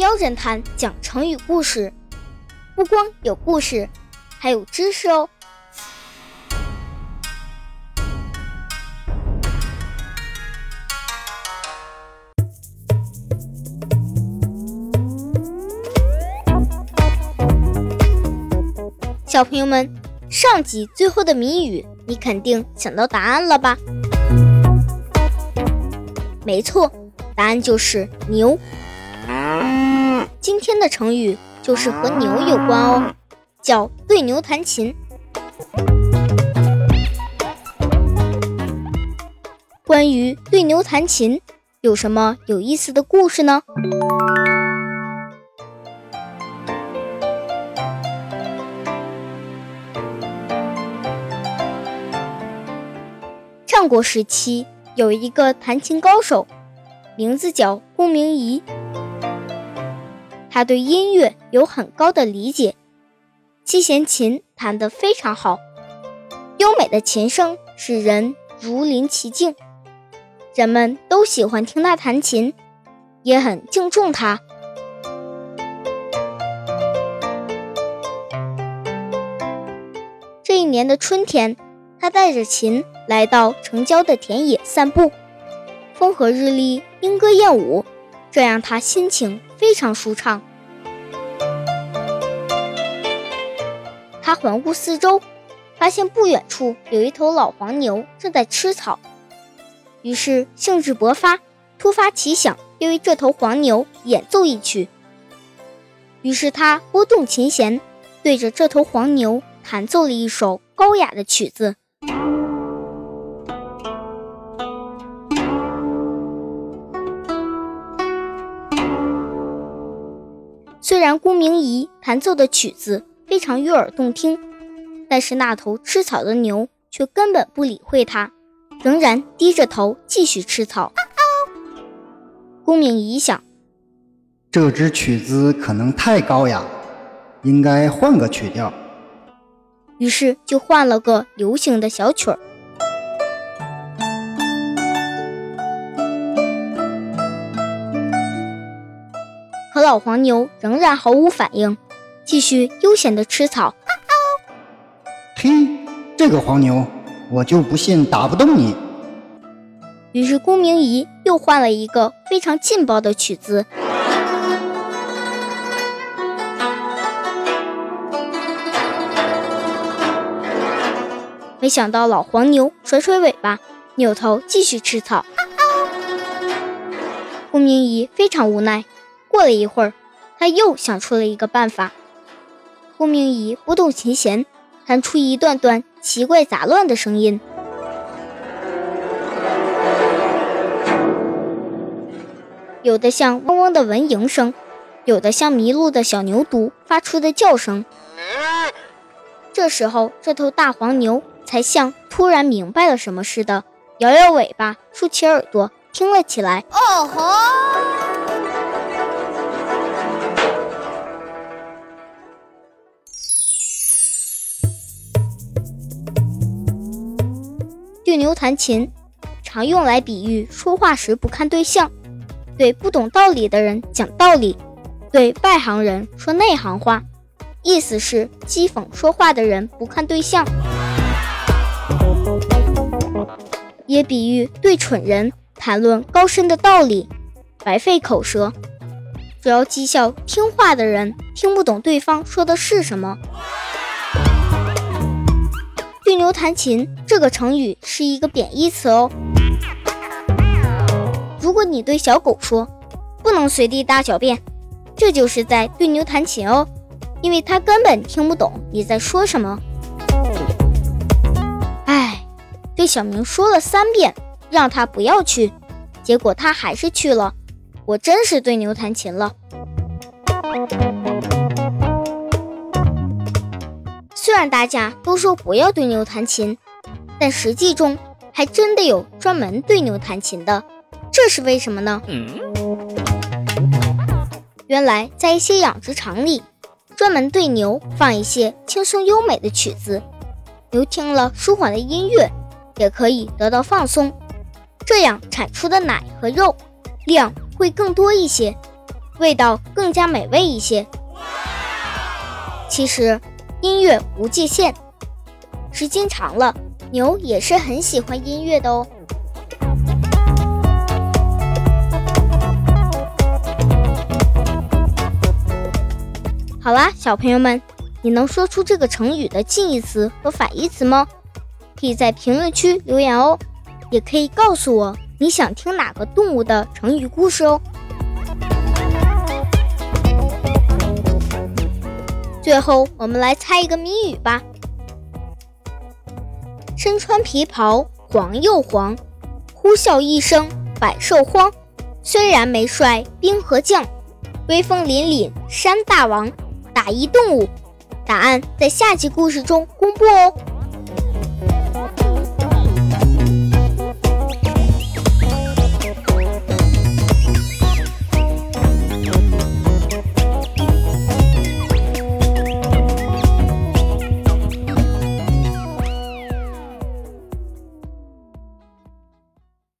喵侦探讲成语故事，不光有故事，还有知识哦。小朋友们，上集最后的谜语，你肯定想到答案了吧？没错，答案就是牛。今天的成语就是和牛有关哦，叫对牛弹琴。关于对牛弹琴，有什么有意思的故事呢？战国时期有一个弹琴高手，名字叫公明仪。他对音乐有很高的理解，七弦琴弹得非常好，优美的琴声使人如临其境，人们都喜欢听他弹琴，也很敬重他。这一年的春天，他带着琴。来到城郊的田野散步，风和日丽，莺歌燕舞，这让他心情非常舒畅。他环顾四周，发现不远处有一头老黄牛正在吃草，于是兴致勃发，突发奇想，要为这头黄牛演奏一曲。于是他拨动琴弦，对着这头黄牛弹奏了一首高雅的曲子。然顾明仪弹奏的曲子非常悦耳动听，但是那头吃草的牛却根本不理会他，仍然低着头继续吃草。顾明仪想，这支曲子可能太高雅，应该换个曲调。于是就换了个流行的小曲儿。老黄牛仍然毫无反应，继续悠闲地吃草。嘿，这个黄牛，我就不信打不动你。于是公明仪又换了一个非常劲爆的曲子。没想到老黄牛甩甩尾巴，扭头继续吃草。公明仪非常无奈。过了一会儿，他又想出了一个办法。顾明仪拨动琴弦，弹出一段段奇怪杂乱的声音，有的像嗡嗡的蚊蝇声，有的像迷路的小牛犊发出的叫声。这时候，这头大黄牛才像突然明白了什么似的，摇摇尾巴，竖起耳朵，听了起来。哦吼！对牛弹琴，常用来比喻说话时不看对象，对不懂道理的人讲道理，对外行人说内行话，意思是讥讽说话的人不看对象。也比喻对蠢人谈论高深的道理，白费口舌，主要讥笑听话的人听不懂对方说的是什么。弹琴这个成语是一个贬义词哦。如果你对小狗说“不能随地大小便”，这就是在对牛弹琴哦，因为它根本听不懂你在说什么。哎，对小明说了三遍让他不要去，结果他还是去了，我真是对牛弹琴了。然大家都说不要对牛弹琴，但实际中还真的有专门对牛弹琴的，这是为什么呢？原来在一些养殖场里，专门对牛放一些轻松优美的曲子，牛听了舒缓的音乐，也可以得到放松，这样产出的奶和肉量会更多一些，味道更加美味一些。其实音乐无界限，时间长了，牛也是很喜欢音乐的哦。好啦，小朋友们，你能说出这个成语的近义词和反义词吗？可以在评论区留言哦，也可以告诉我你想听哪个动物的成语故事哦。最后，我们来猜一个谜语吧。身穿皮袍黄又黄，呼啸一声百兽慌。虽然没帅兵和将，威风凛凛山大王。打一动物，答案在下集故事中公布哦。